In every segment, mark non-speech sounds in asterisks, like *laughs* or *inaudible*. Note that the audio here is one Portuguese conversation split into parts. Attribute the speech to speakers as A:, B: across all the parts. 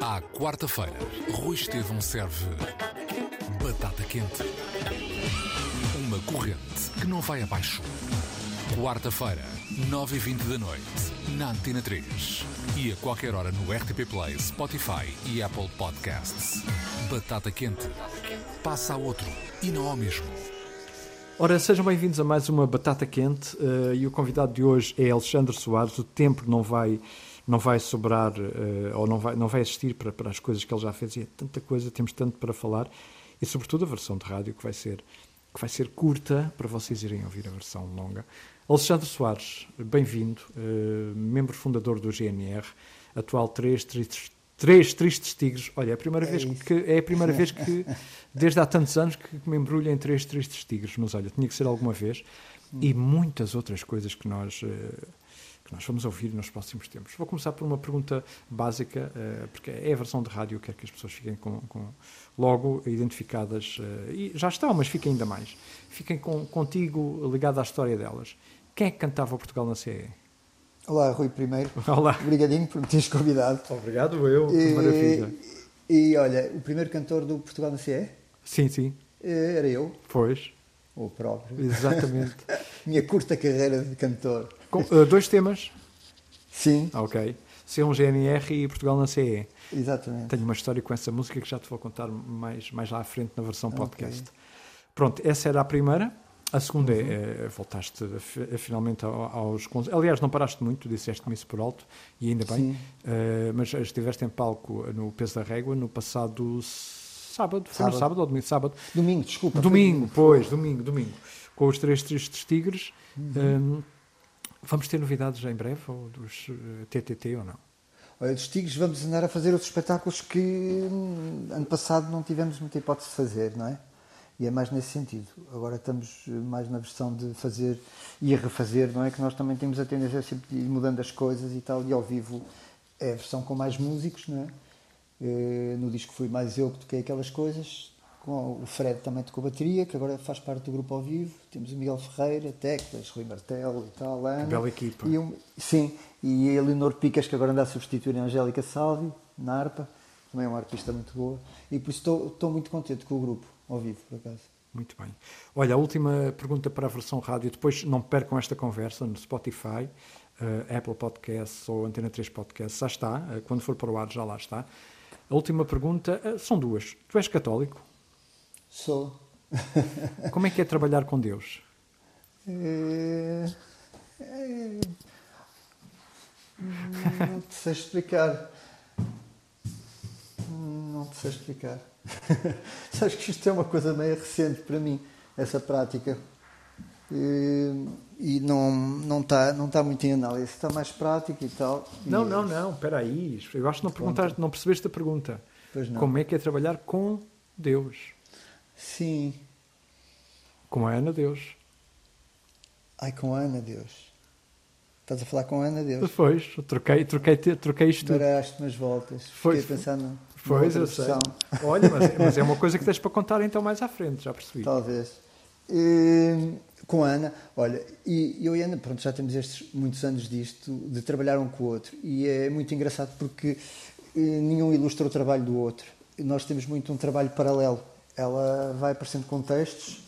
A: À quarta-feira, Rui Estevão serve batata quente. Uma corrente que não vai abaixo. Quarta-feira, 9h20 da noite, na Antena 3. E a qualquer hora no RTP Play, Spotify e Apple Podcasts. Batata quente. Passa a outro e não ao mesmo.
B: Ora, sejam bem-vindos a mais uma Batata Quente uh, e o convidado de hoje é Alexandre Soares. O tempo não vai, não vai sobrar uh, ou não vai, não vai existir para, para as coisas que ele já fez e é tanta coisa, temos tanto para falar e, sobretudo, a versão de rádio que vai ser, que vai ser curta para vocês irem ouvir a versão longa. Alexandre Soares, bem-vindo, uh, membro fundador do GNR, atual 3 Três tristes tigres. Olha, é a primeira, é vez, que, é a primeira vez que, *laughs* desde há tantos anos, que me embrulho em três tristes tigres. Mas olha, tinha que ser alguma vez. E muitas outras coisas que nós, eh, que nós vamos ouvir nos próximos tempos. Vou começar por uma pergunta básica, eh, porque é a versão de rádio, quero que as pessoas fiquem com, com logo identificadas. Eh, e já estão, mas fiquem ainda mais. Fiquem com, contigo ligado à história delas. Quem é que cantava o Portugal na CE?
C: Olá, Rui, primeiro.
B: Olá.
C: Obrigadinho por me teres convidado.
B: Obrigado, eu. Que maravilha.
C: E, olha, o primeiro cantor do Portugal na CE?
B: Sim, sim.
C: Era eu.
B: Pois.
C: O próprio.
B: Exatamente. *laughs*
C: Minha curta carreira de cantor.
B: Com, uh, dois temas?
C: Sim.
B: Ok. Ser um GNR e Portugal na CE.
C: Exatamente.
B: Tenho uma história com essa música que já te vou contar mais, mais lá à frente na versão podcast. Okay. Pronto, essa era a primeira. A segunda é, uhum. é, voltaste a, a, finalmente aos. Aliás, não paraste muito, disseste-me isso por alto, e ainda bem, uh, mas estiveste em palco no Peso da Régua no passado sábado, foi sábado. no sábado ou domingo? Sábado.
C: Domingo, desculpa.
B: Domingo, pois, domingo, domingo. Com os três tristes tigres. Uhum. Um, vamos ter novidades em breve, ou dos uh, eh, TTT ou não?
C: Olha, dos Tigres vamos andar a fazer outros espetáculos que hum, ano passado não tivemos muita hipótese de fazer, não é? E é mais nesse sentido. Agora estamos mais na versão de fazer e refazer, não é? Que nós também temos a tendência a sempre ir mudando as coisas e tal, e ao vivo é a versão com mais músicos, não é? Eh, no disco fui mais eu que toquei aquelas coisas, com o Fred também tocou bateria, que agora faz parte do grupo ao vivo. Temos o Miguel Ferreira, teclas, Rui Martel e tal, Ana.
B: Bela equipa.
C: E um, sim, e a Eleonor Picas, que agora anda a substituir a Angélica Salvi, na harpa, também é uma artista muito boa. E por isso estou, estou muito contente com o grupo ao vivo, por acaso.
B: Muito bem. Olha, a última pergunta para a versão rádio. Depois não percam esta conversa no Spotify, uh, Apple Podcasts ou Antena 3 Podcasts. Já está. Uh, quando for para o ar, já lá está. A última pergunta uh, são duas. Tu és católico?
C: Sou.
B: Como é que é trabalhar com Deus?
C: É... É... Não te sei explicar. Não te sei explicar. *laughs* Sabes que isto é uma coisa meio recente para mim, essa prática. E, e não não está não tá muito em análise, está mais prática e tal.
B: Não, e não, não, espera aí. Eu acho que não, perguntaste, não percebeste a pergunta. Como é que é trabalhar com Deus?
C: Sim.
B: Com a Ana Deus.
C: Ai, com a Ana Deus. Estás a falar com a Ana Deus?
B: Pois, troquei, troquei, troquei isto tudo.
C: Paraste umas voltas. Foi. Fiquei pensando
B: Pois, eu sei. Olha, mas, mas, é uma *laughs* coisa que tens para contar então mais à frente, já percebi.
C: Talvez. E, com a Ana, olha, e eu e a Ana, pronto, já temos estes muitos anos disto, de trabalhar um com o outro. E é muito engraçado porque eh, nenhum ilustra o trabalho do outro. Nós temos muito um trabalho paralelo. Ela vai aparecendo com textos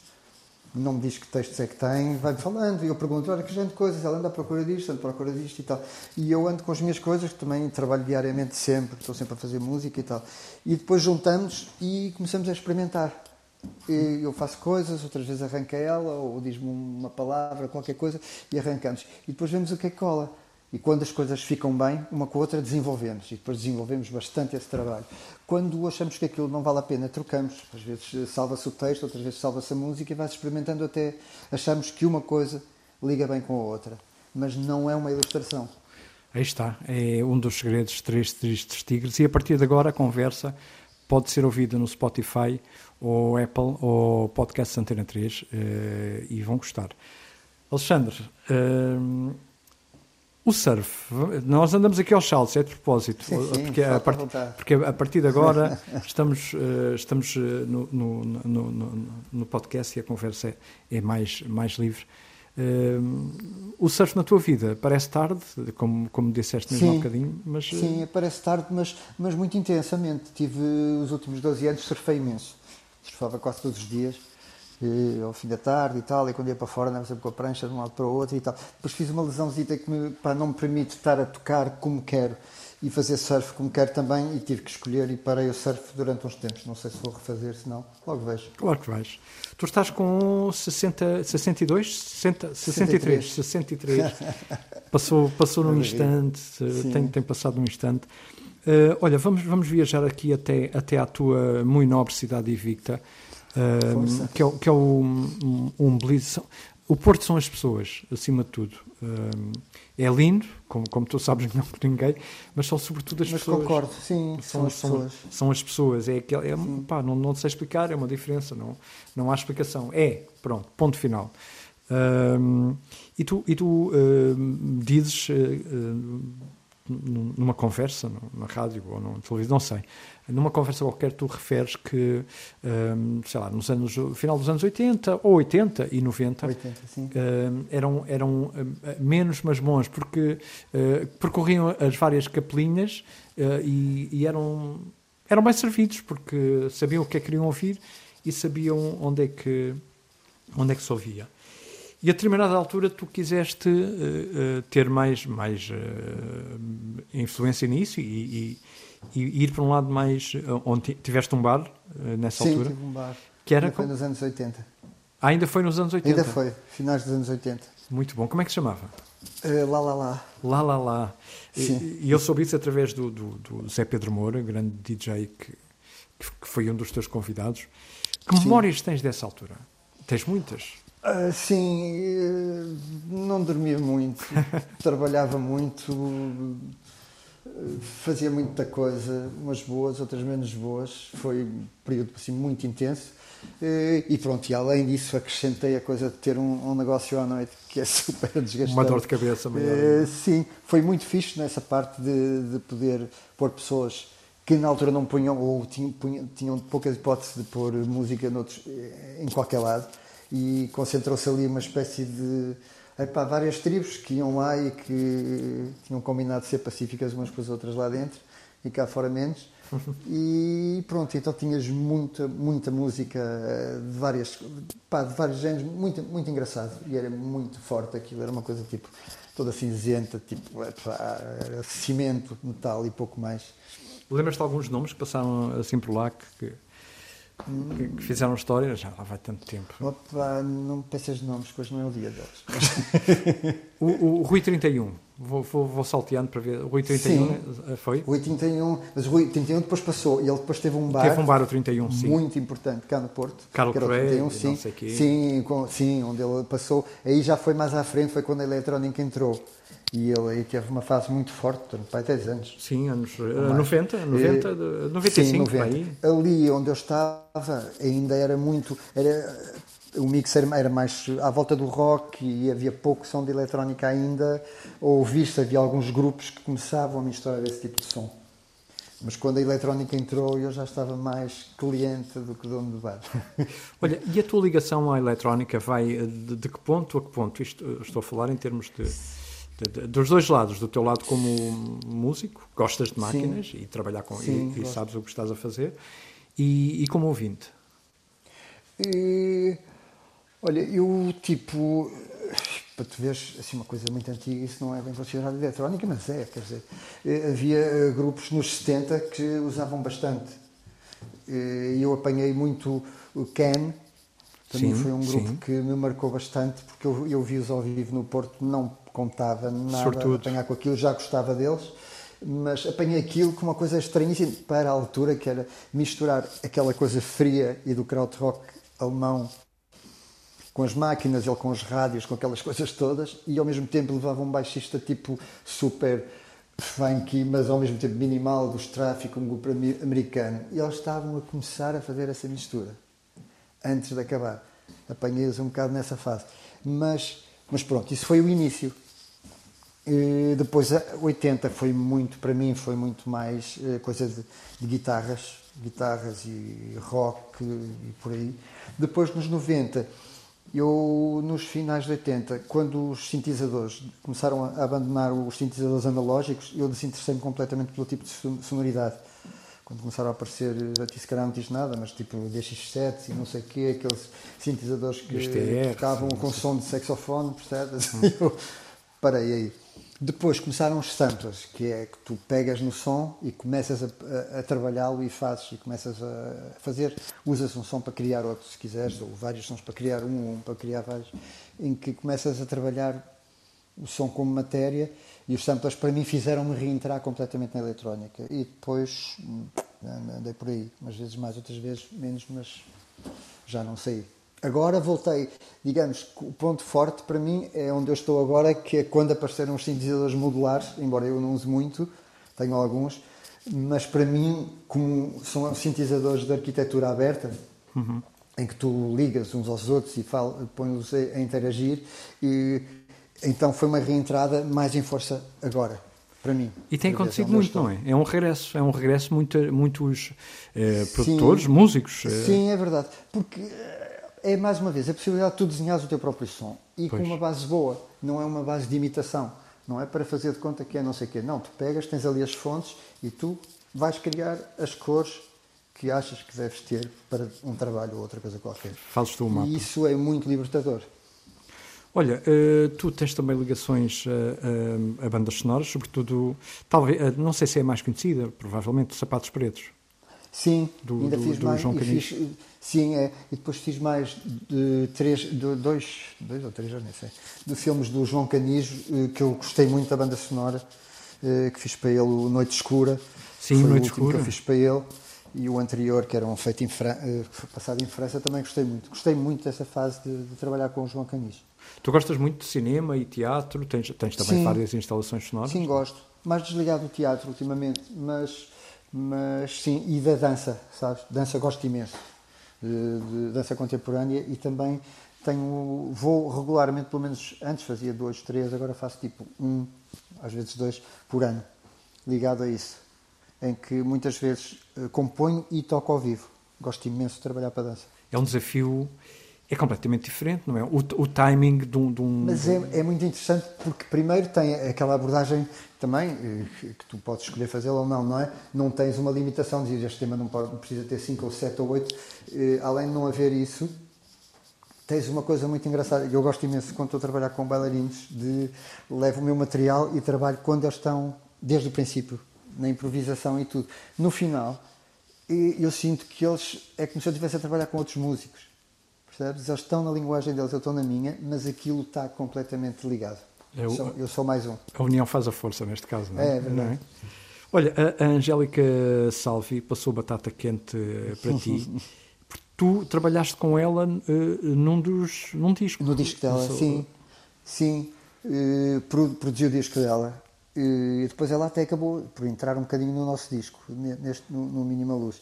C: não me diz que textos é que tem, vai-me falando e eu pergunto, olha, que gente de coisas, ela anda à procura disto, anda à procura disto e tal. E eu ando com as minhas coisas, que também trabalho diariamente sempre, estou sempre a fazer música e tal. E depois juntamos e começamos a experimentar. E eu faço coisas, outras vezes arranca ela, ou diz-me uma palavra, qualquer coisa, e arrancamos. E depois vemos o que é que cola. E quando as coisas ficam bem, uma com a outra, desenvolvemos. E depois desenvolvemos bastante esse trabalho. Quando achamos que aquilo não vale a pena, trocamos. Às vezes eh, salva-se o texto, outras vezes salva-se a música e vai-se experimentando até achamos que uma coisa liga bem com a outra. Mas não é uma ilustração.
B: Aí está. É um dos segredos de Três Tristes Tigres. E a partir de agora a conversa pode ser ouvida no Spotify ou Apple ou Podcast Antena 3 eh, e vão gostar. Alexandre, eh, o surf, nós andamos aqui aos saltos, é de propósito,
C: sim, sim,
B: porque, a part, porque, a partir de agora *laughs* estamos, uh, estamos uh, no, no, no, no, podcast e a conversa é, é, mais, mais livre. Uh, o surf na tua vida parece tarde, como, como disseste mesmo sim, há um bocadinho, mas...
C: Sim, parece tarde, mas, mas muito intensamente. Tive os últimos 12 anos, surfei imenso. Surfava quase todos os dias, ao fim da tarde e tal, e quando ia para fora andava sempre com a prancha de um lado para o outro e tal. Depois fiz uma lesãozita que me, pá, não me permite estar a tocar como quero e fazer surf como quero também e tive que escolher e parei o surf durante uns tempos. Não sei se vou refazer, se não, logo vejo.
B: Claro que vais. Tu estás com 60, 62, 60, 63, 63. passou, passou num instante, tem, tem passado num instante. Uh, olha, vamos, vamos viajar aqui até, até à tua muito nobre cidade invicta, uh, que é, que é o, um, um Belize. O Porto são as pessoas, acima de tudo. Uh, é lindo, como, como tu sabes melhor que ninguém, mas são sobretudo as
C: mas
B: pessoas.
C: Mas concordo, sim,
B: são, são as pessoas. São, são as pessoas, é, aquele, é pá, não, não sei explicar, é uma diferença, não, não há explicação. É, pronto, ponto final. Um, e tu, e tu uh, dizes uh, numa conversa, na rádio ou na televisão, não sei, numa conversa qualquer tu referes que, um, sei lá, nos anos, final dos anos 80 ou 80 e 90
C: 80, um,
B: eram, eram hum, menos mas bons porque uh, percorriam as várias capelinhas uh, e, e, eram, eram bem servidos porque sabiam o que é que queriam ouvir e sabiam onde é que, onde é que se ouvia. E a determinada altura tu quiseste uh, uh, ter mais, mais uh, influência nisso e, e, e, ir para um lado mais. onde tiveste um bar nessa
C: Sim,
B: altura?
C: Sim, tive um bar.
B: Que era
C: ainda foi nos anos 80.
B: Ah, ainda foi nos anos 80?
C: Ainda foi, finais dos anos 80.
B: Muito bom. Como é que se chamava?
C: lá, lá, lá.
B: Lá, lá, lá. Sim. E, e eu soube isso através do, do, do, Zé Pedro Moura, grande DJ que, que foi um dos teus convidados. Que Sim. memórias tens dessa altura? Tens muitas?
C: Uh, sim, eh, não dormia muito, *laughs* trabalhava muito, fazia muita coisa, umas boas, outras menos boas. Foi um período assim, muito intenso. Eh, e pronto, e além disso acrescentei a coisa de ter um, um negócio à noite que é *laughs* super desgastante.
B: Uma dor de cabeça maior.
C: Sim, foi muito fixe nessa parte de, de poder pôr pessoas que na altura não punham ou tinham, punham, tinham poucas hipóteses de pôr música noutros, em qualquer lado e concentrou-se ali uma espécie de epá, várias tribos que iam lá e que tinham combinado ser pacíficas umas com as outras lá dentro e cá fora menos. *laughs* E pronto, então tinhas muita, muita música eh, de, várias, pá, de vários géneros, muito, muito engraçado e era muito forte aquilo, era uma coisa tipo toda cinzenta, tipo epá, cimento, metal e pouco mais.
B: Lembras-te de alguns nomes que passaram assim por lá que, que, que, fizeram história, já lá vai tanto tempo.
C: Opa, não me peças nomes, pois não é o dia deles. *laughs*
B: o, o, o Rui 31, vou, vou, vou, salteando para ver. O Rui 31 sim. Eh, foi?
C: Rui 31, mas o Rui 31 depois passou e ele depois teve um bar.
B: Teve um bar o 31, sim.
C: Muito importante cá no Porto.
B: Carlos Correia,
C: sim,
B: não sei quê.
C: Sim, com, sim, onde ele passou. Aí já foi mais à frente, foi quando a eletrónica entrou. E ele aí teve uma fase muito forte, durante pai 10 anos.
B: Sim, anos uh, 90, 90, uh, 95, sim, 90. Aí.
C: Ali onde eu estava ainda era muito. Era, o mix era, era, mais à volta do rock e havia pouco som de eletrónica ainda, ou visto, havia alguns grupos que começavam a misturar esse tipo de som. Mas quando a eletrónica entrou, eu já estava mais cliente do que dono do bar. *laughs*
B: Olha, e a tua ligação à eletrónica vai de, de que ponto a que ponto? Isto, estou a falar em termos de dos dois lados, do teu lado como músico, gostas de máquinas Sim. e trabalhar com Sim, e, e, sabes o que estás a fazer, e, e como ouvinte.
C: E, olha, eu tipo, para tu veres assim uma coisa muito antiga, isso não é bem considerado eletrónica, mas é, quer dizer, eh, havia eh, grupos nos 70 que usavam bastante. E eu apanhei muito o Cam, também sim, foi um grupo sim. que me marcou bastante, porque eu, eu vi-os ao vivo no Porto, não contava nada Sortudo. a apanhar com aquilo, já gostava deles, mas apanhei aquilo com uma coisa estranhíssima para a altura, que era misturar aquela coisa fria e do krautrock alemão com as máquinas, ele com os rádios, com aquelas *laughs* coisas todas, e ao mesmo tempo levava um baixista tipo super funky, mas ao mesmo tempo minimal, dos tráficos, um grupo americano. E eles estavam a começar a fazer essa mistura, antes de acabar. Apanhei-os um bocado nessa fase. Mas, mas pronto, isso foi o início. E depois, 80 foi muito, para mim, foi muito mais eh, coisa de, de guitarras, guitarras e rock e por aí. Depois, nos 90, Eu, nos finais de 80, quando os sintetizadores começaram a abandonar os sintetizadores analógicos, eu desinteressei-me completamente pelo tipo de sonoridade. Quando começaram a aparecer, já disse que não diz nada, mas tipo DX7 e não sei o quê, aqueles sintetizadores que tocavam com som de saxofone, percebes? Hum. *laughs* Eu parei aí. Depois começaram os samplers, que é que tu pegas no som e começas a, a, a trabalhá-lo e fazes, e começas a fazer, usas um som para criar outro, se quiseres, ou vários sons para criar um, um para criar vários, em que começas a trabalhar o som como matéria e os samplers para mim fizeram-me reentrar completamente na eletrónica. E depois hum, andei por aí, umas vezes mais, outras vezes menos, mas já não sei. Agora voltei, digamos, o ponto forte para mim é onde eu estou agora, que é quando apareceram os sintetizadores modulares, embora eu não use muito, tenho alguns, mas para mim, como são sintetizadores de arquitetura aberta, uhum. em que tu ligas uns aos outros e pões-os a interagir, e, então foi uma reentrada mais em força agora para mim.
B: E tem acontecido muito, não é? É um regresso, é um regresso muito, muitos eh, produtores, sim, músicos.
C: Eh... Sim, é verdade. Porque é mais uma vez a possibilidade de tu desenhares o teu próprio som e pois. com uma base boa, não é uma base de imitação, não é para fazer de conta que é não sei o quê. Não, tu pegas, tens ali as fontes e tu vais criar as cores que achas que deves ter para um trabalho ou outra coisa qualquer.
B: Fazes tu o mapa.
C: E isso é muito libertador.
B: Olha, uh, tu tens também ligações a, a, a bandas sonoras, sobretudo, talvez, uh, não sei se é mais conhecida, provavelmente, Sapatos Pretos.
C: Sim, do, ainda do, fiz do mais. João fiz, sim, é, e depois fiz mais de três, de dois, dois ou três, já nem sei, de filmes do João Canijo, eh, que eu gostei muito da banda sonora, eh, que fiz para ele o Noite Escura.
B: Sim,
C: Foi
B: Noite
C: Escura.
B: que
C: eu fiz para ele. E o anterior, que era um feito em Fran... Eh, passado em França, também gostei muito. Gostei muito dessa fase de, de trabalhar com o João Canijo.
B: Tu gostas muito de cinema e teatro? Tens, tens também sim, várias instalações sonoras?
C: Sim, gosto. Mais desligado do teatro ultimamente, mas mas sim, e da dança, sabes? Dança gosto imenso, de, de dança contemporânea e também tenho, vou regularmente, pelo menos antes fazia dois, três, agora faço tipo um, às vezes dois, por ano, ligado a isso, em que muitas vezes eh, componho e toco ao vivo. Gosto imenso de trabalhar para a dança.
B: É um desafio é completamente diferente, não é? O, o timing de um. De um
C: Mas é, é, muito interessante porque, primeiro, tem aquela abordagem também, eh, que tu podes escolher fazê-la ou não, não é? Não tens uma limitação, dizes este tema não, pode, precisa ter 5 ou 7 ou 8. Eh, além de não haver isso, tens uma coisa muito engraçada. Eu gosto imenso quando estou a trabalhar com bailarinos, de levo o meu material e trabalho quando eles estão, desde o princípio, na improvisação e tudo. No final, eu sinto que eles, é como se eu estivesse a trabalhar com outros músicos Percebes? Eles estão na linguagem deles, eu estou na minha, mas aquilo está completamente ligado. Eu, é sou, eu sou mais um.
B: A união faz a força neste caso, não é?
C: É, verdade. Não é?
B: Olha, a, a Angélica Salvi passou batata quente eh, para ti. *laughs* tu trabalhaste com ela uh, num, dos, num disco.
C: No disco dela, Sou... sim. Sim. Uh, produziu o disco dela. Uh, e depois ela até acabou por entrar um bocadinho no nosso disco, neste, no, no Mínima Luz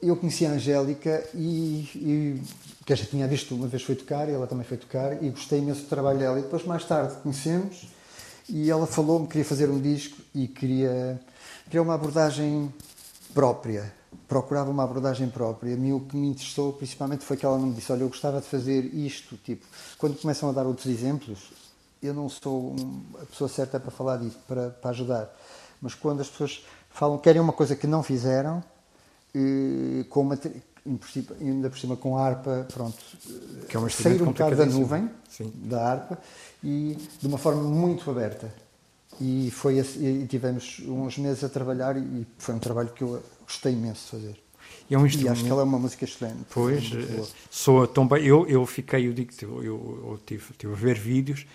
C: eu conheci a Angélica e, e que já tinha visto uma vez foi tocar, e ela também foi tocar, e gostei imenso do trabalho dela. E depois, mais tarde, conhecemos e ela falou-me que queria fazer um disco e queria, queria uma abordagem própria. Procurava uma abordagem própria. Mim o que me interessou principalmente foi que ela me disse: Olha, eu gostava de fazer isto. Tipo, quando começam a dar outros exemplos, eu não sou a pessoa certa para falar disso, para, para ajudar. Mas quando as pessoas falam, querem uma coisa que não fizeram, com ainda por cima com a harpa, pronto, que é um sair um bocado da nuvem, Sim. da harpa, e de uma forma muito aberta. E, foi, e tivemos uns meses a trabalhar e foi um trabalho que eu gostei imenso de fazer.
B: E, é um e
C: acho que ela é uma música excelente.
B: Pois, eh, soa tão bem. Eu, eu fiquei, eu digo, eu, eu, tive, tive a ver vídeos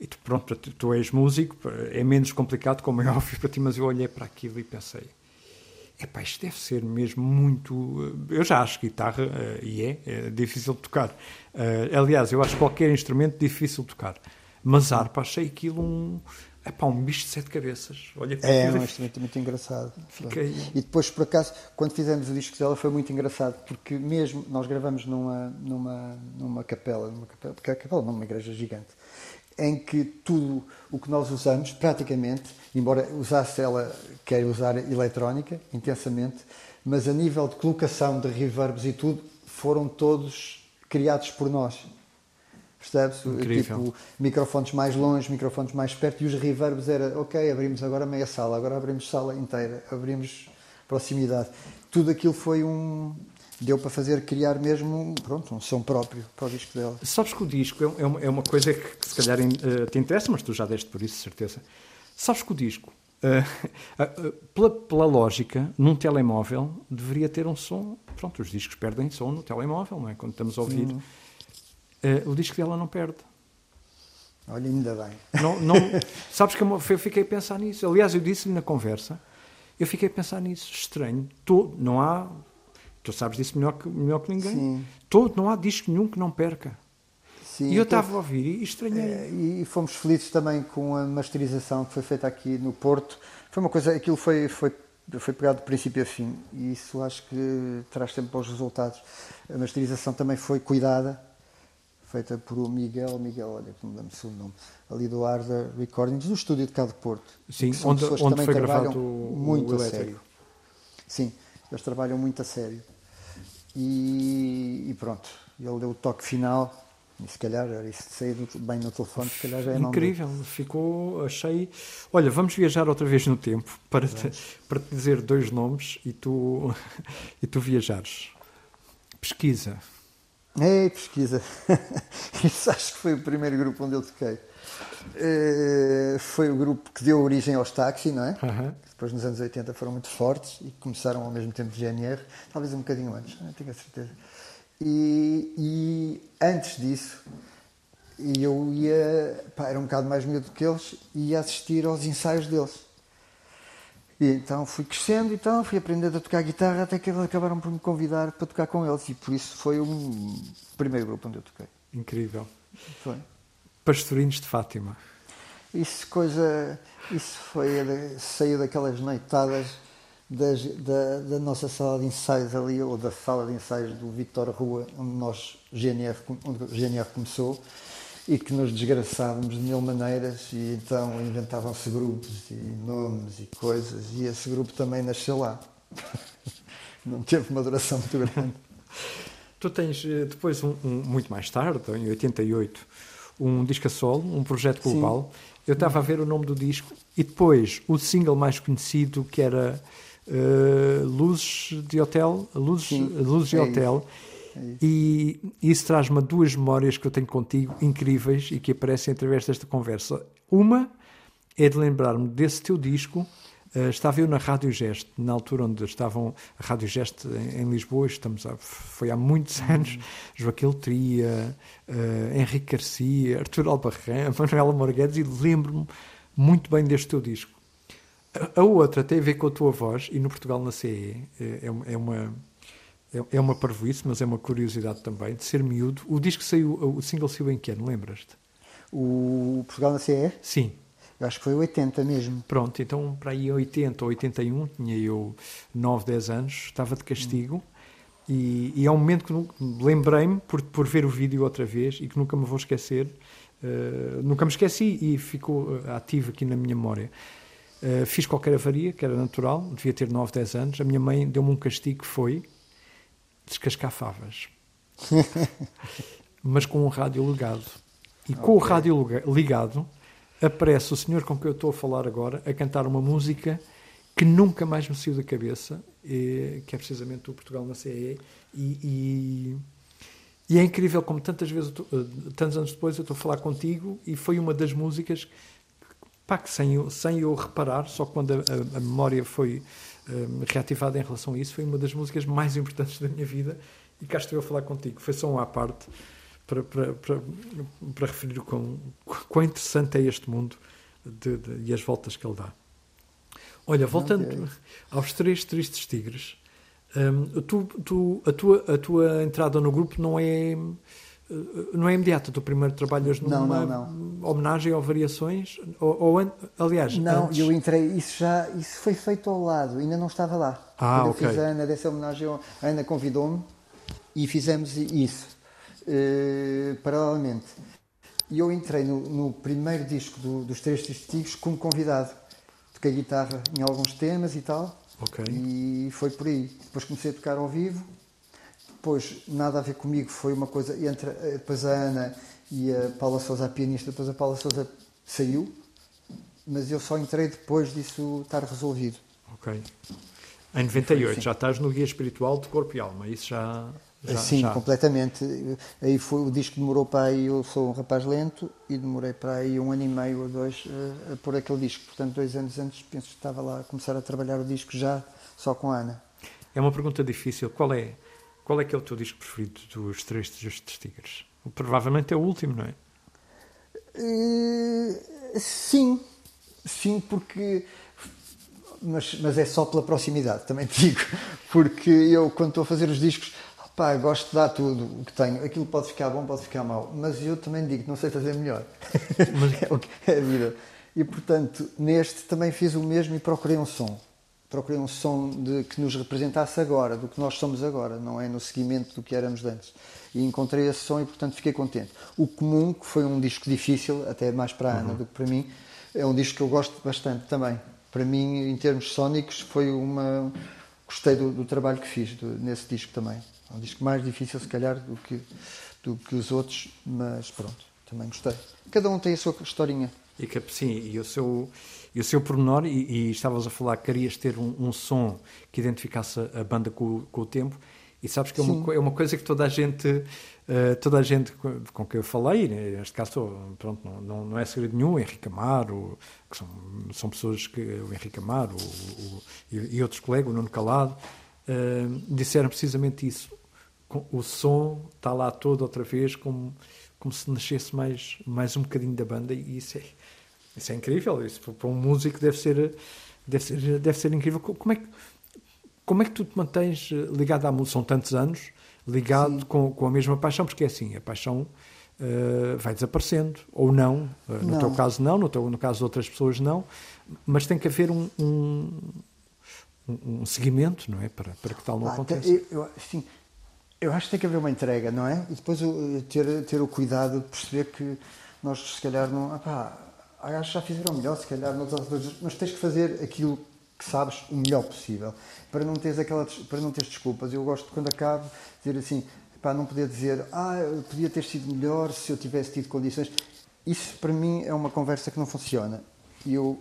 B: e tu, pronto, tu, tu és músico, é menos complicado, como é *laughs* óbvio para ti, mas eu olhei para aquilo e pensei, Epá, isto deve ser mesmo muito. Eh, eu já acho guitarra, uh, e é, é, difícil de tocar. Aliás, eu acho qualquer instrumento difícil de tocar. Mas harpa, achei aquilo um. Epá, um bicho de sete cabeças. Olha
C: é um instrumento muito engraçado.
B: Fiquei...
C: E depois, por acaso, quando fizemos o disco dela, foi muito engraçado, porque mesmo nós gravamos numa, numa, numa capela, numa capela, porque a capela não é uma igreja gigante, em que tudo o que nós usamos, praticamente, embora usasse ela, quer usar eletrónica intensamente, mas a nível de colocação de reverbs e tudo, foram todos criados por nós. Percebes? Tipo, microfones mais longe, microfones mais perto e os reverbs era, ok, abrimos agora meia sala, agora abrimos sala inteira, abrimos proximidade. Tudo aquilo foi um. Deu para fazer, criar mesmo pronto, um som próprio para o disco dela.
B: Sabes que o disco é, uma, é uma coisa que, que se calhar eh, te interessa, mas tu já deste por isso, certeza. Sabes que o disco, eh, *laughs* eh, pela, pela lógica, num telemóvel, deveria ter um som. Pronto, os discos perdem som no telemóvel, não é? Quando estamos a ouvir. Eh, o disco dela não perde.
C: Olha, ainda bem.
B: Não, não, *laughs* sabes que eu fiquei a pensar nisso. Aliás, eu disse-lhe na conversa, eu fiquei a pensar nisso. Estranho. Todo, não há. Tu sabes disso melhor que, melhor que ninguém.
C: Sim.
B: Todo, não há disco nenhum que não perca.
C: Sim,
B: e eu
C: então,
B: estava a ouvir e estranhei.
C: eh, E fomos felizes também com a masterização que foi feita aqui no Porto. Foi uma coisa, aquilo foi, foi, foi pegado de princípio a fim e isso acho que traz sempre bons resultados. A masterização também foi cuidada, feita por o Miguel, Miguel, olha que me dá-me o nome, ali do Arda Recordings, do estúdio de cá de Porto.
B: Sim, onde- onde
C: também
B: foi
C: trabalham
B: gravado o-
C: muito
B: o
C: a
B: elétrico.
C: sério. Sim, eles trabalham muito a sério. E, e pronto, ele deu o toque final. E se calhar, era isso de sair bem no telefone, se calhar já é.
B: Incrível, ficou, achei. Olha, vamos viajar outra vez no tempo para te, para te dizer dois nomes e tu, *laughs* e tu viajares. Pesquisa.
C: Ei, pesquisa. *laughs* Isso acho que foi o primeiro grupo onde eu toquei. Eh, foi o grupo que deu origem aos táxi, não é?
B: Aham.
C: Depois nos anos 80 foram muito fortes e começaram ao mesmo tempo de GNR, talvez um bocadinho antes, não tenho a certeza. E, e antes disso, eu ia, pá, era um bocado mais miúdo que eles, e ia assistir aos ensaios deles. E então fui crescendo e então fui aprendendo a tocar guitarra até que eles acabaram por me convidar para tocar com eles e por isso foi o primeiro grupo onde eu toquei.
B: Incrível.
C: Foi.
B: Pastorinhos de Fátima.
C: Isso coisa, isso foi saiu daquelas noitadas das- da, da nossa sala de ensaios ali ou da sala de ensaios do Vitor Rua onde nós GNR, onde o GNR começou e que nos desgraçávamos de mil maneiras e então inventavam-se grupos e nomes e coisas e esse grupo também nasceu lá. *laughs* Não teve uma duração muito grande.
B: Tu tens eh, depois, um, um- muito mais tarde, em 88, um disco a solo, um projeto
C: Sim.
B: global. Eu estava a ver o nome do disco e depois o single mais conhecido que era eh, Luzes de Hotel, Luzes,
C: Sim,
B: Luzes de
C: é
B: Hotel.
C: É.
B: E isso traz-me duas memórias que eu tenho contigo incríveis e que aparecem através desta conversa. Uma é de lembrar-me desse teu disco. eh, estava eu na Rádio Gesto, na altura onde estavam a Rádio Gesto em, em Lisboa, estamos a- foi há muitos anos, Joaquim Tria, eh, Henrique Garcia, Artur Albarrán, *laughs* Manuela Morguedes, e lembro-me muito bem deste teu disco. A, a outra tem a ver com a tua voz, e no Portugal na CE, eh, é, é uma é, é uma parvoíce, mas é uma curiosidade também, de ser miúdo. O disco saiu, o single saiu em que ano, lembras-te?
C: O Portugal na CE,
B: Sim.
C: eu acho que foi 80 mesmo.
B: Pronto, então para aí em 80 ou 81, tinha eu 9, 10 anos, estava de castigo e, e é um momento que lembrei-me por, por ver o vídeo outra vez e que nunca me vou esquecer. eh, nunca me esqueci e ficou eh, ativo aqui na minha memória. Eh, fiz qualquer avaria, que era natural, devia ter 9, 10 anos. A minha mãe deu-me um castigo que foi descascar favas. *laughs* Mas com o rádio ligado. E com o rádio liga- ligado, aparece o senhor com quem eu estou a falar agora a cantar uma música que nunca mais me saiu da cabeça, eh, que é precisamente o Portugal na CE. E, e- e é incrível como tantas vezes, estou- eh, tantos anos depois, eu estou a falar contigo e foi uma das músicas pá, que sem eu, sem eu reparar, só quando a, a- a memória foi reativada em relação a isso, foi uma das músicas mais *laughs* importantes da minha vida e cá estou eu a falar contigo. Foi só um à parte para, para, para, para referir o quão, quão interessante é este mundo de- de- e as voltas que ele dá. Olha, voltando
C: Ok.
B: aos três tristes tigres, hum, tu, tu- a, tua, a tua entrada no grupo não é não é imediata. Tu primeiro trabalhas
C: Não,
B: numa
C: não,
B: homenagem ou variações, ou, ou aliás,
C: Não,
B: antes.
C: eu entrei, isso já, isso foi feito ao lado, ainda não estava lá.
B: Ah,
C: Quando
B: ok.
C: eu fiz a Ana dessa homenagem, a Ana convidou-me e fizemos isso, eh, paralelamente. E eu entrei no, no primeiro disco do- dos Três Testigos como convidado. Toquei guitarra em alguns temas e tal,
B: Ok.
C: e foi por aí. Depois comecei a tocar ao vivo depois nada a ver comigo, foi uma coisa entre depois a Ana e a Paula Souza, a pianista, depois a Paula Souza saiu, mas eu só entrei depois disso estar resolvido.
B: Ok. Em 98 já estás no guia espiritual de corpo e alma, isso já. já
C: Sim,
B: já.
C: completamente. Aí foi, o disco demorou para aí, eu sou um rapaz lento, e demorei para aí um ano e meio ou dois a, a pôr aquele disco. Portanto, dois anos antes, penso que estava lá a começar a trabalhar o disco já só com a Ana.
B: É uma pergunta difícil. Qual é, qual é que é o teu disco preferido dos três Justos Tigres? Provavelmente é o último, não é?
C: Uh, sim, sim, porque. Mas, mas é só pela proximidade, também te digo. Porque eu, quando estou a fazer os discos, pá, gosto de dar tudo o que tenho. Aquilo pode ficar bom, pode ficar mau. Mas eu também digo que não sei fazer melhor. Mas... *laughs* é é a vida. E portanto, neste também fiz o mesmo e procurei um som. Procurei um som de, que nos representasse agora, do que nós somos agora, não é no seguimento do que éramos antes. E encontrei esse som e, portanto, fiquei contente. O Comum, que foi um disco difícil, até mais para a Ana uhum. do que para mim, é um disco que eu gosto bastante também. Para mim, em termos sónicos, foi uma. Gostei do, do trabalho que fiz do, nesse disco também. É um disco mais difícil, se calhar, do que, do que os outros, mas pronto, também gostei. Cada um tem a sua historinha.
B: E que, sim, e o seu, e o seu pormenor, e, e estavas a falar que querias ter um, um som que identificasse a banda com, com o tempo, e sabes que é uma, é uma, coisa que toda a gente, uh, toda a gente com, com quem eu falei, né, neste caso, pronto, não, não, não, é segredo nenhum, o Henrique Amaro, que são, são pessoas que, o Henrique Amaro o, o, e, e, outros colegas, o Nuno Calado, uh, disseram precisamente isso. O som está lá todo outra vez como, como se nascesse mais, mais um bocadinho da banda e isso é, isso é incrível. Isso para um músico deve ser, deve ser, deve ser incrível. Como é que como é que tu te mantens eh, ligado à música? São tantos anos ligado com, com, a mesma paixão, porque é assim, a paixão uh, vai desaparecendo, ou não. Uh, no não. teu caso, não, no, teu, no caso de outras pessoas, não. Mas tem que haver um, um, um seguimento, não é? Para, para que tal não ah, aconteça.
C: Eu, eu, sim, eu acho que tem que haver uma entrega, não é? E depois ter, ter o cuidado de perceber que nós, se calhar, não. Apá, acho que já fizeram melhor, se calhar, mas tens que fazer aquilo que sabes o melhor possível, para não teres aquela, para não teres desculpas. Eu gosto quando acabo dizer assim, para não poder dizer, ah, podia ter sido melhor se eu tivesse tido condições. Isso para mim é uma conversa que não funciona. E eu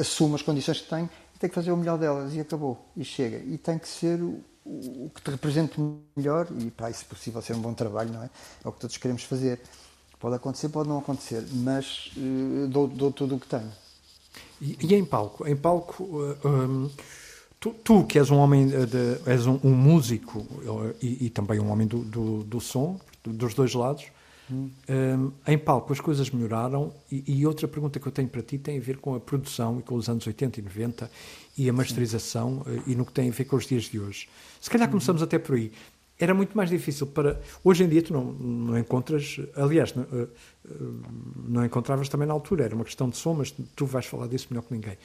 C: assumo as condições que tenho e tenho que fazer o melhor delas e acabou e chega. E tem que ser o, o que te represente melhor e, pá, se possível, ser um bom trabalho, não é? É o que todos queremos fazer. Pode acontecer, pode não acontecer, mas uh, dou, dou tudo o que tenho.
B: E, e em palco? Em palco, uh, um, tu, tu, que és um homem, de, és um, um músico uh, e, e, também um homem do, do, do som, dos dois lados, hum. um, em palco as coisas melhoraram. E, e, outra pergunta que eu tenho para ti tem a ver com a produção e com os anos 80 e 90 e a masterização e no que tem a ver com os dias de hoje. Se calhar começamos uhum. até por aí era muito mais difícil para. Hoje em dia tu não, não encontras. Aliás, não, eh, eh, não, encontravas também na altura, era uma questão de som, mas tu vais falar disso melhor que ninguém.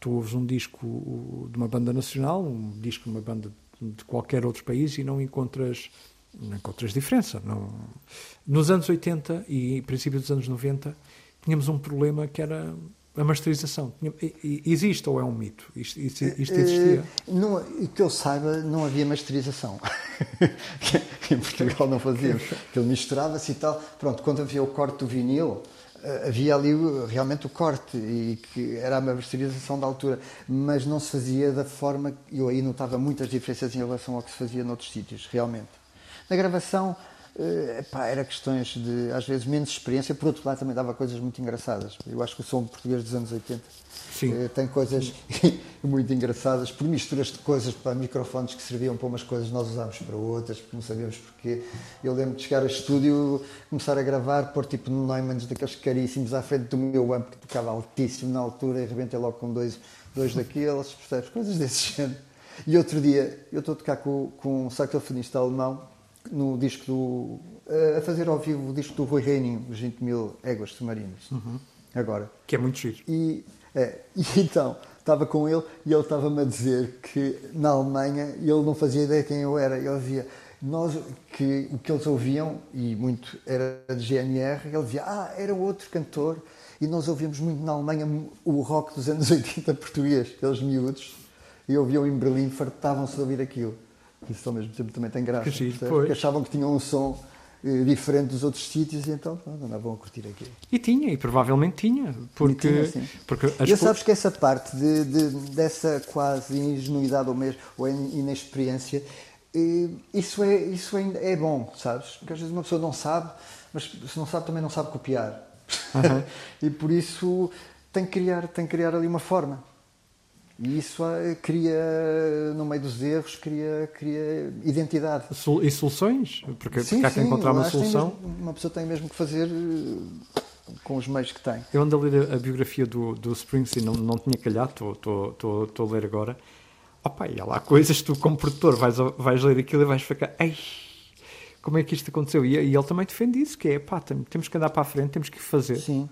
B: Tu ouves um disco de uma banda nacional, um disco de uma banda de qualquer outro país e não encontras. Não encontras diferença. Não... Nos anos 80 e princípio dos anos 90 tínhamos um problema que era a masterização existe ou é um mito? Isto, isto, isto existia?
C: Uh, não, que eu saiba, não havia masterização. *laughs* em Portugal não fazíamos. Aquilo misturava-se e tal. Pronto, quando havia o corte do vinil, eh, havia ali realmente o corte e que era a masterização da altura, mas não se fazia da forma. Eu aí notava muitas diferenças em relação ao que se fazia noutros sítios, realmente. Na gravação epá, era questões de, às vezes, menos experiência, por outro lado também dava coisas muito engraçadas. Eu acho que o som português dos anos 80 uh, tem coisas *laughs* muito engraçadas, por misturas de coisas para microfones que serviam para umas coisas, nós usámos para outras, porque não sabíamos porquê. Eu lembro de chegar ao estúdio, começar a gravar, pôr tipo Neumanns daqueles caríssimos à frente do meu amp, que tocava altíssimo na altura, e rebentei logo com dois, dois daqueles, percebes? Coisas desse género. E outro dia, eu estou a tocar com, com um saxofonista alemão, no disco do. a fazer ao vivo o disco do Rui Reininho, os 20 mil éguas submarinas. Uhum. Agora.
B: Que é muito giro.
C: E, é, *laughs* e então, estava com ele e ele estava-me a dizer que na Alemanha ele não fazia ideia quem eu era. Ele dizia. Nós, que o que eles ouviam, e muito era de GNR, ele dizia, ah, era outro cantor, e nós ouvíamos muito na Alemanha o rock dos anos *laughs* 80 português, aqueles miúdos, e ouviam em Berlim, fartavam-se de ouvir aquilo. Isso ao mesmo tempo também tem graça.
B: Que.
C: Porque achavam que tinham um som eh, diferente dos outros sítios e então pronto, andavam a curtir aquilo.
B: E tinha, e provavelmente tinha. Porque,
C: E tinha,
B: porque as
C: eu sabes que essa parte de, de- dessa quase ingenuidade ou mesmo ou in- inexperiência, eh, isso, é, isso ainda é bom, sabes? Porque às vezes uma pessoa não sabe, mas se não sabe também não sabe copiar. *laughs* e por isso tem que criar, tem que criar ali uma forma. E isso eh, cria, no meio dos erros, cria, cria identidade.
B: E soluções? Porque,
C: Sim,
B: porque há que encontrar uma solução.
C: mesmo- uma pessoa tem mesmo que fazer eh, com os meios que tem.
B: Eu ando a ler a, biografia do, do Springsteen, não, não tinha calhado, estou- a ler agora. Opa, e há lá coisas que tu, como produtor, vais, vais ler aquilo e vais ficar. Ei, como é que isto aconteceu? E, e ele também defende isso: que é pá, tem- temos que andar para a frente, temos que fazer.
C: Sim.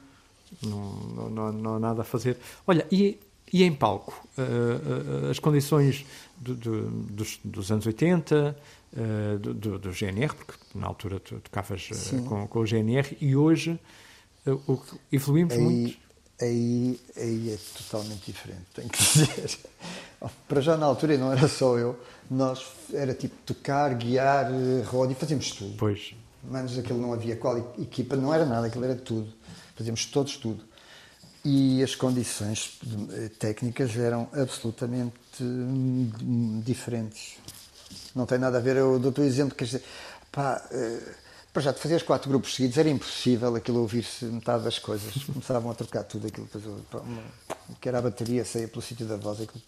B: Não, não, não, não há nada a fazer. Olha, e, e em palco? Uh, uh, as condições do- do- dos, dos anos 80, uh, do, GNR, porque na altura tu tocavas com, com o GNR, e hoje o evoluímos muito.
C: Aí, aí, é totalmente diferente, tenho que *laughs* dizer. Para já na altura não era só eu, nós era tipo tocar, guiar, eh, roda e fazíamos tudo.
B: Pois.
C: Menos aquilo não havia qual equipa, não era nada, aquilo era tudo. Fazíamos todos tudo. E as condições eh, técnicas eram absolutamente hum, diferentes. Não tem nada a ver, eu dou-te o exemplo, quer dizer, pá, eh, para já, tu fazias quatro grupos seguidos, era impossível aquilo ouvir-se metade das coisas. *laughs* Começavam a trocar tudo aquilo, que era a bateria, saía pelo sítio da voz. Aquilo,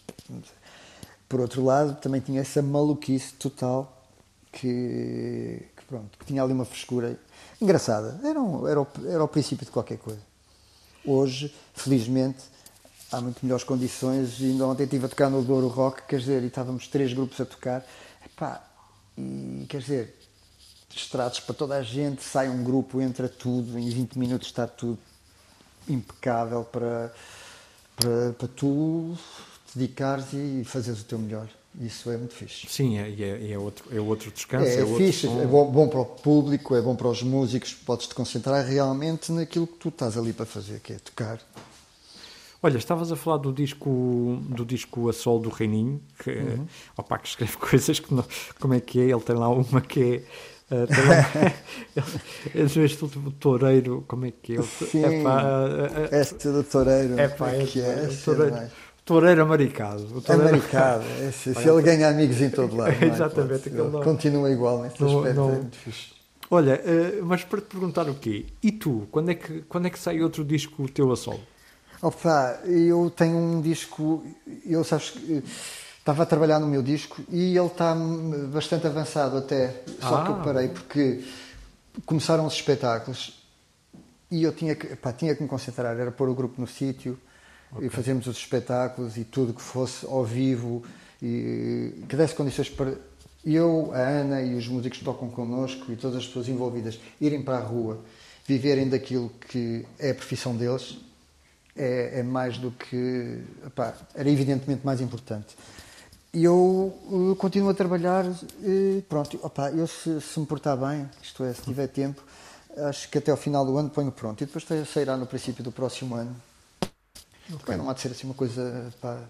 C: por outro lado, também tinha essa maluquice total que, que pronto, que tinha ali uma frescura engraçada. Era, um- era, o, era o princípio de qualquer coisa. Hoje, felizmente, há muito melhores condições. E ainda ontem estive a tocar no Douro Rock, quer dizer, e estávamos três grupos a tocar. Epá, e quer dizer, estratos para toda a gente, sai um grupo, entra tudo, em 20 minutos está tudo impecável para, para, para tu te dedicares e fazeres o teu melhor. Isso é muito fixe.
B: Sim, é, é, é outro, é outro descanso.
C: É, é
B: outro
C: fixe,
B: som.
C: é bom, bom para o público, é bom para os músicos, podes te concentrar realmente naquilo que tu estás ali para fazer, que é tocar.
B: Olha, estavas a falar do disco, do disco A Sol do Reininho, que,
C: Uhum.
B: opa, que escreve *laughs* coisas que não. Como é que é? Ele tem lá uma que é. *laughs* Uh, *laughs* este último toureiro, como é que é?
C: Sim.
B: Epá, uh, uh,
C: Este do Toureiro,
B: É pá,
C: é que é?
B: é,
C: Esse é
B: toureiro,
C: mais-
B: toureiro americano. O toureiro-
C: Americado, esse, *laughs* se ele ganha amigos em todo lado. é?
B: Exatamente, não-
C: continua igual nesse
B: não-
C: aspecto,
B: não-
C: é muito fixe.
B: Olha, uh, mas para te perguntar o quê? E tu, quando é que, quando é que sai outro disco teu a sol?
C: Opa, eu tenho um disco, eu sabes que eh, estava a trabalhar no meu disco e ele está bastante avançado até, só que eu
B: Ah.
C: parei porque começaram os espetáculos e eu tinha que, pá, tinha que me concentrar, era pôr o grupo no sítio e fazermos os espetáculos e tudo que fosse ao vivo e que desse condições para eu, a Ana e os músicos que tocam connosco e todas as pessoas envolvidas irem para a rua, viverem daquilo que é a profissão deles é, é mais do que. epá, era evidentemente mais importante. E eu, uh, continuo a trabalhar, e pronto, opá, eu se, se me portar bem, isto é, se tiver tempo, acho que até ao final do ano ponho pronto. E depois sairá no princípio do próximo ano. Bem, não há de ser assim uma coisa para,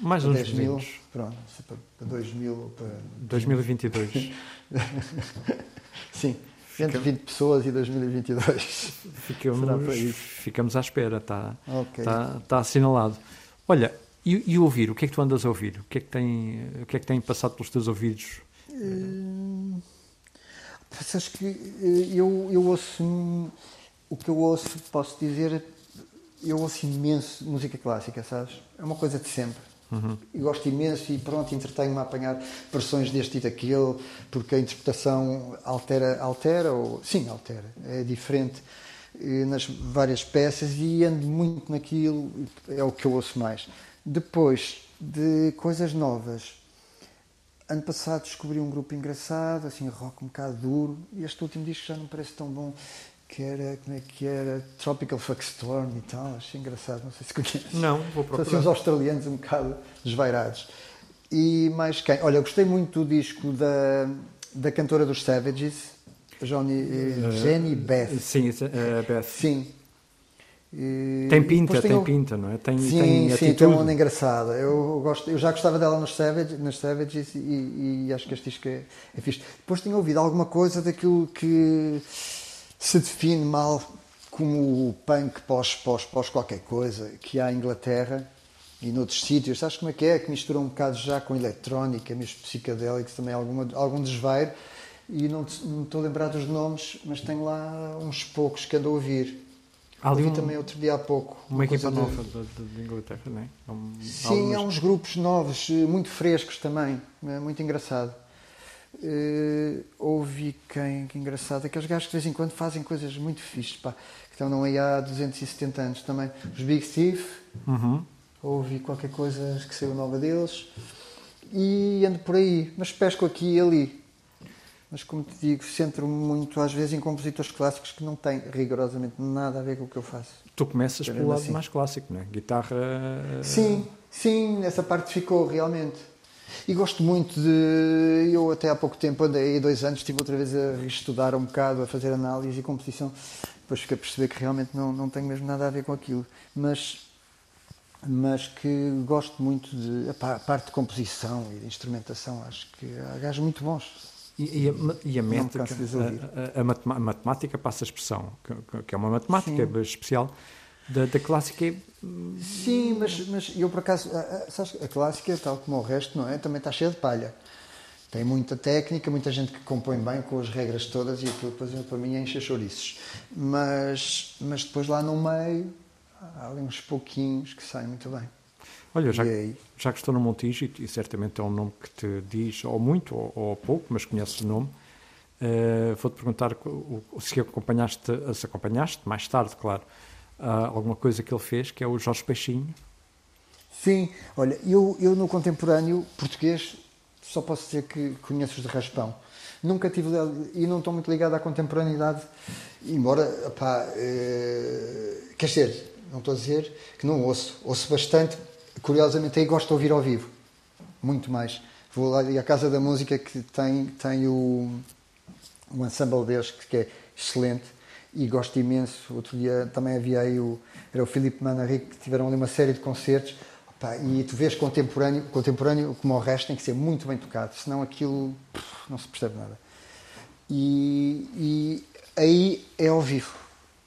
B: Mais
C: para
B: uns
C: 10 mil, pronto, se para, para 2 mil para.
B: 2022. *laughs*
C: Sim, entre 20 pessoas e 2022. Será
B: Ficamos, ficamos à espera, está
C: Ok.
B: tá, tá assinalado. Olha, e, e ouvir? O que é que tu andas a ouvir? O que é que tem, o que é que tem passado pelos teus ouvidos?
C: Hum, Sabes que eh, eu, eu ouço. O que eu ouço, posso dizer, eu ouço imenso música clássica, sabes? É uma coisa de sempre. E gosto imenso e pronto, entretenho-me a apanhar versões deste e daquele, porque a interpretação altera, altera ou. Sim, altera. É diferente eh, nas várias peças e ando muito naquilo, é o que eu ouço mais. Depois de coisas novas, Ano passado descobri um grupo engraçado, assim, rock um bocado duro, e este último disco já não me parece tão bom, que era, como é que era, Tropical Fuck Storm e tal, achei engraçado, não sei se conheces.
B: Não, vou
C: São assim
B: procurar.
C: uns australianos um bocado desvairados. E mais quem? Olha, eu gostei muito do disco da, da cantora dos Savages, Johnny, eh, Jenny Beth.
B: Sim, é, Beth.
C: Sim. E,
B: Tem pinta,
C: depois
B: tem
C: o-
B: pinta, não é? Tem,
C: Sim,
B: tem
C: sim,
B: atitude.
C: tem uma onda engraçada. Eu, gosto, eu já gostava dela nos Savage, nas Savages e, e acho que este disco é, é fixe. Depois tinha ouvido alguma coisa daquilo que se define mal como o punk pós, pós, pós qualquer coisa que há em Inglaterra e noutros sítios. Sabes como é que é? Que mistura um bocado já com eletrónica, mesmo psicadélicos, também alguma, algum desvairo. E não, estou a lembrar dos nomes, mas tenho lá uns poucos que ando a ouvir.
B: Há ali um-
C: também outro dia há pouco.
B: Uma equipa
C: de-
B: nova de, de- Inglaterra, não é? Há um-
C: Sim, há
B: algumas-
C: uns grupos novos, eh, muito frescos também, é muito engraçado. Eh, ouvi quem, que engraçado, aqueles gajos que de vez em quando fazem coisas muito fixes, pá, que estão aí há 270 anos também. Os Big Thief,
B: Uhum.
C: ouvi qualquer coisa que saiu nova deles e ando por aí, mas pesco aqui e ali. Mas como te digo, centro-me muito às vezes em compositores clássicos que não têm rigorosamente nada a ver com o que eu faço.
B: Tu começas pelo lado
C: assim.
B: mais clássico, não é? Guitarra.
C: Sim, sim, essa parte ficou realmente. E gosto muito de. Eu até há pouco tempo, andei, dois anos, estive outra vez a estudar um bocado, a fazer análise e composição. Depois fiquei a perceber que realmente não, não tenho mesmo nada a ver com aquilo. Mas, mas que gosto muito de. a parte de composição e de instrumentação, acho que há gajos muito bons.
B: E, e a, e a métrica, a, a- a matemática passa a expressão, que, que é uma matemática
C: Sim.
B: especial, da, da clássica é
C: Sim, mas, mas eu por acaso, a, a, sabes, a clássica, tal como o resto, não é? Também está cheia de palha. Tem muita técnica, muita gente que compõe bem com as regras todas e aquilo depois para mim enche chouriços. Mas, mas depois lá no meio há ali uns pouquinhos que saem muito bem.
B: Olha, já,
C: E aí?
B: já que estou no Montijo, e, e certamente é um nome que te diz ou muito ou, ou pouco, mas conheces o nome, eh, vou-te perguntar se acompanhaste, se acompanhaste, mais tarde, claro, alguma coisa que ele fez, que é o Jorge Peixinho.
C: Sim, olha, eu, eu no contemporâneo português só posso dizer que conheço os de raspão. Nunca tive e não estou muito ligado à contemporaneidade, embora, pá, eh, quer dizer, não estou a dizer que não ouço, ouço bastante, curiosamente aí gosto de ouvir ao vivo, muito mais. Vou lá à Casa da Música que tem, tem o, um ensemble deles que é excelente e gosto imenso. Outro dia também havia aí o, era o Filipe Manaric que tiveram ali uma série de concertos Opa, e tu vês contemporâneo, contemporâneo como o resto tem que ser muito bem tocado, senão aquilo pff, não se percebe nada. E, e aí é ao vivo.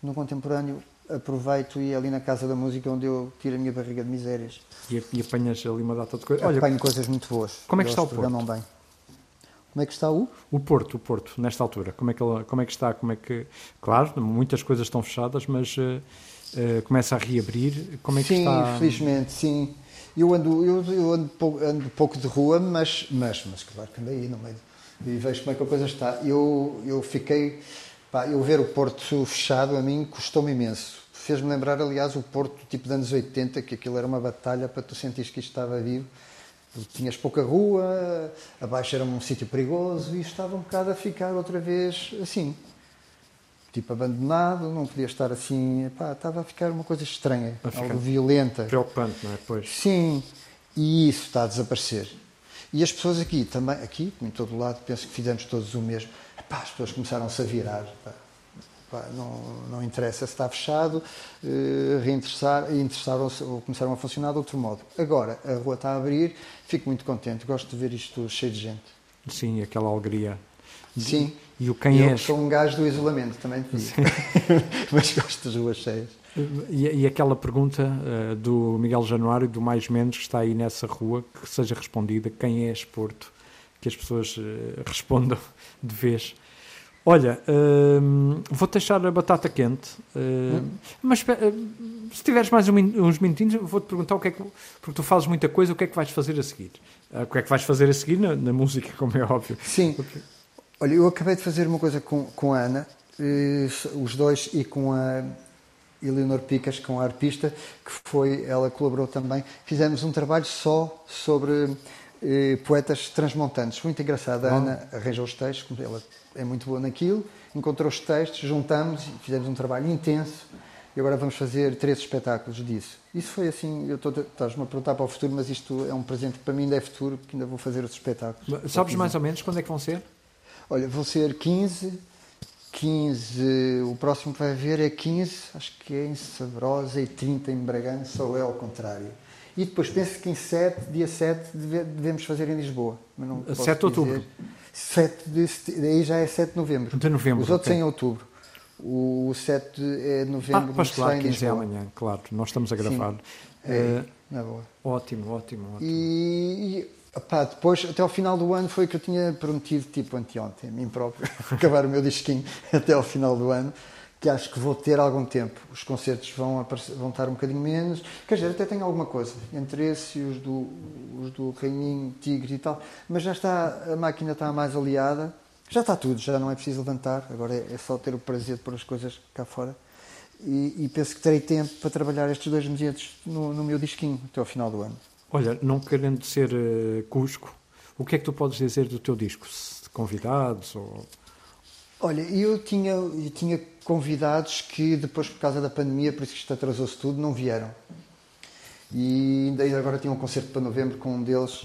C: No contemporâneo aproveito e é ali na Casa da Música onde eu tiro a minha barriga de misérias.
B: E, e apanhas ali uma data de coisas. Olha,
C: Apanho coisas muito boas.
B: como é que está o
C: programam bem. Como é que está o?
B: o Porto, o Porto, nesta altura, como é que, ele, como é que está? Como é que, claro, muitas coisas estão fechadas, mas eh, eh, começa a reabrir. Como é que
C: sim,
B: está?
C: felizmente, sim. Eu ando, eu, eu ando, ando pouco de rua, mas, mas, mas claro que ando aí no meio e vejo como é que a coisa está. Eu, eu fiquei, pá, eu ver o Porto fechado a mim custou-me imenso. Fez-me lembrar, aliás, o Porto tipo de anos 80, que aquilo era uma batalha para tu sentires que isto estava vivo. Tinhas pouca rua, abaixo era um sítio perigoso e estava um bocado a ficar outra vez assim tipo abandonado, não podia estar assim, pá, estava a ficar uma coisa estranha, algo violenta.
B: Preocupante, não é? Pois.
C: Sim, e isso está a desaparecer. E as pessoas aqui também, aqui, em todo lado, penso que fizemos todos o mesmo. As pessoas começaram-se a virar. Pá. Pá, não, não interessa se está fechado, eh, reinteressar, interessaram-se ou começaram a funcionar de outro modo. Agora, a rua está a abrir, fico muito contente, gosto de ver isto cheio de gente.
B: Sim, aquela alegria.
C: Sim.
B: E o quem
C: eu
B: és?
C: sou um gajo do isolamento, também te digo. *laughs* Mas gosto das ruas cheias.
B: E, e aquela pergunta eh, do Miguel Januário, do Mais Menos, que está aí nessa rua, que seja respondida: quem és Porto? Que as pessoas eh, *laughs* respondam de vez. Olha, hum, vou deixar a batata quente, hum, mas espe- hum, se tiveres mais uns minutinhos, vou-te perguntar o que é que. Porque tu fazes muita coisa, o que é que vais fazer a seguir? Ah, o que é que vais fazer a seguir na, na música, *laughs* como é óbvio.
C: Sim. Olha, eu acabei de fazer uma coisa com, com a Ana, eh, os dois, e com a Eleonor Picas, com a arpista, que foi, ela colaborou também. Fizemos um trabalho só sobre poetas transmontantes. Muito engraçado. A Ana arranjou os textos, ela é muito boa naquilo, encontrou os textos, juntamos e fizemos um trabalho intenso. E agora vamos fazer três espetáculos disso. Isso foi assim, eu estou, estás-me a perguntar para o futuro, mas isto é um presente que para mim ainda é futuro, porque ainda vou fazer os espetáculos.
B: Sabes mais ou menos quando é que vão ser?
C: Olha, vão ser 15, 15, o próximo que vai haver é 15, acho que é em Sabrosa e 30 em Bragança, ou é ao contrário. E depois penso que em 7, dia 7, devemos fazer em Lisboa.
B: Mas não 7 de outubro?
C: 7 de, aí já é 7 de novembro.
B: De novembro
C: Os outros
B: okay.
C: em outubro. O 7 é de novembro.
B: Ah, pois claro, 15 é amanhã, claro. Nós estamos a gravar. Sim,
C: é, uh, na boa.
B: Ótimo, ótimo, ótimo.
C: E, e opá, depois, até ao final do ano, foi o que eu tinha prometido, tipo anteontem, a mim próprio, *laughs* acabar o meu disquinho *laughs* até ao final do ano que acho que vou ter algum tempo. Os concertos vão, aparecer, vão estar um bocadinho menos. Quer dizer, até tenho alguma coisa, entre esse e os do, os do Reininho, Tigre e tal, mas já está, a máquina está mais aliada, já está tudo, já não é preciso levantar, agora é, é só ter o prazer de pôr as coisas cá fora. E, e penso que terei tempo para trabalhar estes dois meses no, no, meu disquinho até ao final do ano.
B: Olha, não querendo ser uh, cusco, o que é que tu podes dizer do teu disco? Convidados ou
C: Olha, eu tinha, eu tinha convidados que depois, por causa da pandemia, por isso que isto atrasou-se tudo, não vieram. E ainda agora tinha um concerto para novembro com um deles,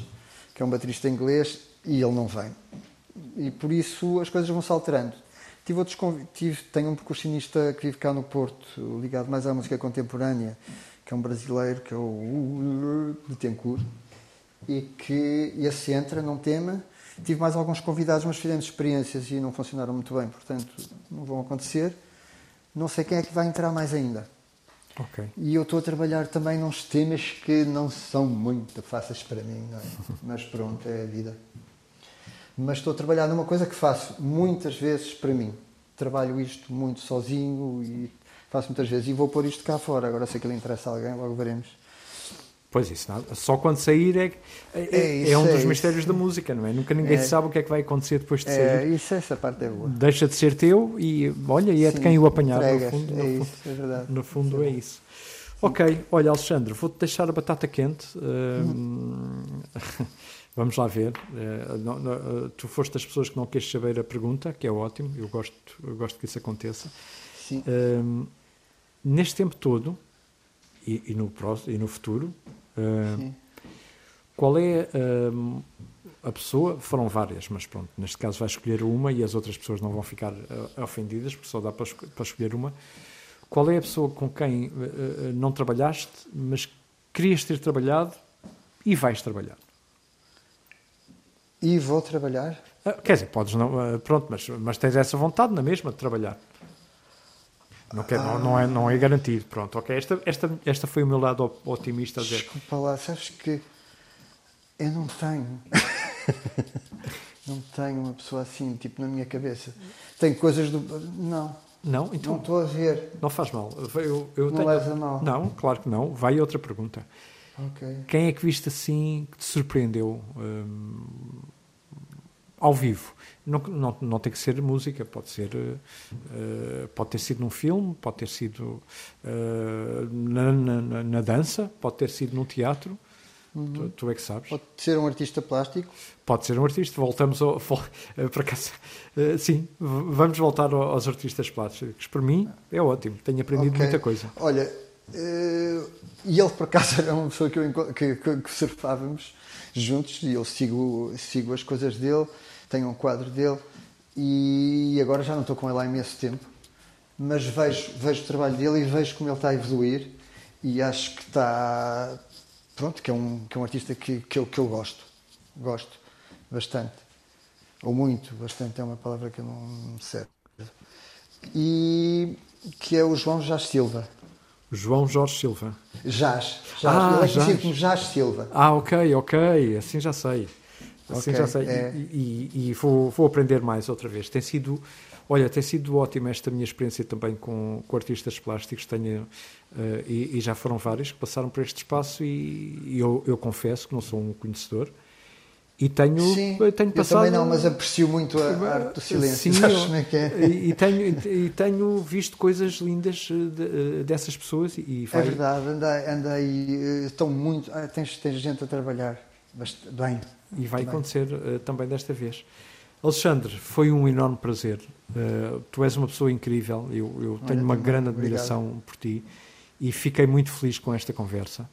C: que é um baterista inglês, e ele não vem. E por isso as coisas vão se alterando. Tive outros tive, tenho um percussionista que vive cá no Porto, ligado mais à música contemporânea, que é um brasileiro, que é o Betancourt, e que esse entra, não tema, Tive mais alguns convidados, mas fizemos experiências e não funcionaram muito bem, portanto não vão acontecer. Não sei quem é que vai entrar mais ainda.
B: Okay.
C: E eu estou a trabalhar também nos temas que não são muito fáceis para mim, é? *laughs* mas pronto, é a vida. Mas estou a trabalhar numa coisa que faço muitas vezes para mim. Trabalho isto muito sozinho e faço muitas vezes. E vou pôr isto cá fora. Agora, se aquilo interessa a alguém, logo veremos.
B: Pois isso, não, só quando sair é, é, é, isso, é um dos mistérios da música, não é? Nunca ninguém é. sabe o que é que vai acontecer depois de
C: é,
B: sair.
C: Isso, essa parte é boa.
B: Deixa de ser teu e olha, e é Sim, de quem o apanhar.
C: Entregas,
B: no fundo,
C: é
B: no
C: isso,
B: fundo,
C: é verdade.
B: No fundo é isso. Ok, olha, Alexandre, vou-te deixar a batata quente. Hum. *laughs* Vamos lá ver. Uh, não, não, uh, tu foste das pessoas que não queres saber a pergunta, que é ótimo, eu gosto, eu gosto que isso aconteça.
C: Sim.
B: Uh, neste tempo todo, e, e, no, e no futuro, Uh, qual é uh, a pessoa? Foram várias, mas pronto, neste caso vai escolher uma e as outras pessoas não vão ficar uh, ofendidas, porque só dá para, para, escolher uma. Qual é a pessoa com quem não trabalhaste, mas querias ter trabalhado e vais trabalhar?
C: E vou trabalhar?
B: quer dizer, podes não. pronto, mas, mas tens essa vontade na mesma de trabalhar. Não, quer, ah. não, não, é, não é garantido. Pronto, ok. Esta, esta, esta foi o meu lado otimista.
C: Dizer. Desculpa lá, sabes que eu não tenho. *laughs* não tenho uma pessoa assim, tipo, na minha cabeça. Tenho coisas do. Não.
B: Não? Então.
C: Não estou a ver.
B: Não faz mal. Eu, eu
C: não
B: tenho...
C: leva mal.
B: Não, claro que não. Vai outra pergunta.
C: Ok.
B: Quem é que viste assim que te surpreendeu hum, ao vivo? Não, não, não tem que ser música, pode ser uh, pode ter sido num filme, pode ter sido uh, na, na, na, dança, pode ter sido num teatro. Uhum. Tu, tu, é que sabes.
C: Pode ser um artista plástico.
B: Pode ser um artista. Voltamos ao, para casa. Uh, sim, vamos voltar aos artistas plásticos. Para mim é ótimo. Tenho aprendido okay. muita coisa.
C: Olha, e ele por acaso *laughs* era uma pessoa que, eu, que, que, que juntos e eu sigo, sigo as coisas dele tenho um quadro dele e agora já não estou com ele há imenso tempo, mas vejo, vejo o trabalho dele e vejo como ele está a evoluir e acho que está. Pronto, que é um, que é um artista que, que, eu, que eu gosto. Gosto bastante. Ou muito, bastante é uma palavra que eu não sei. E que é o João Jás Silva.
B: João Jorge Silva.
C: Jás. Jás. Ah, ele é conhecido como Jás Silva.
B: Ah, ok, ok. Assim já sei. Assim okay, já sei. É. E, e, e vou, vou, aprender mais outra vez. Tem sido, olha, tem sido ótima esta minha experiência também com, com artistas plásticos. Tenho, uh, e, e, já foram vários que passaram por este espaço e, eu, eu confesso que não sou um conhecedor. E tenho,
C: Sim,
B: tenho passado.
C: Eu também não, mas aprecio muito a arte do silêncio.
B: Sim, eu, é? *laughs* e, tenho, e tenho visto coisas lindas de, dessas pessoas. E
C: vai... É verdade, anda, anda aí, estão muito. Ah, tens, tens gente a trabalhar bem.
B: E vai também. acontecer uh, também desta vez. Alexandre, foi um enorme prazer. Uh, tu és uma pessoa incrível. Eu, eu tenho uma grande admiração obrigado. por ti e fiquei muito feliz com esta conversa.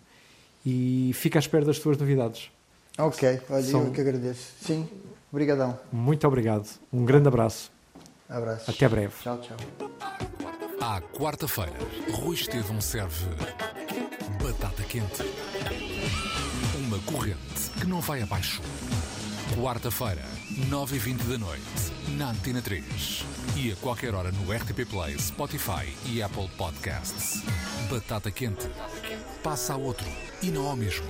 B: E fico à espera das tuas novidades.
C: Ok, olha, São... eu que agradeço. Sim, obrigadão.
B: Muito obrigado. Um grande abraço.
C: Abraços.
B: Até breve.
C: Tchau, tchau.
A: À quarta-feira, Rui Estevão serve batata quente. Uma corrente que não vai abaixo. Quarta-feira, 9h20 da noite, na Antena 3. E a qualquer hora no RTP Play, Spotify e Apple Podcasts. Batata quente. Passa a outro e não ao mesmo.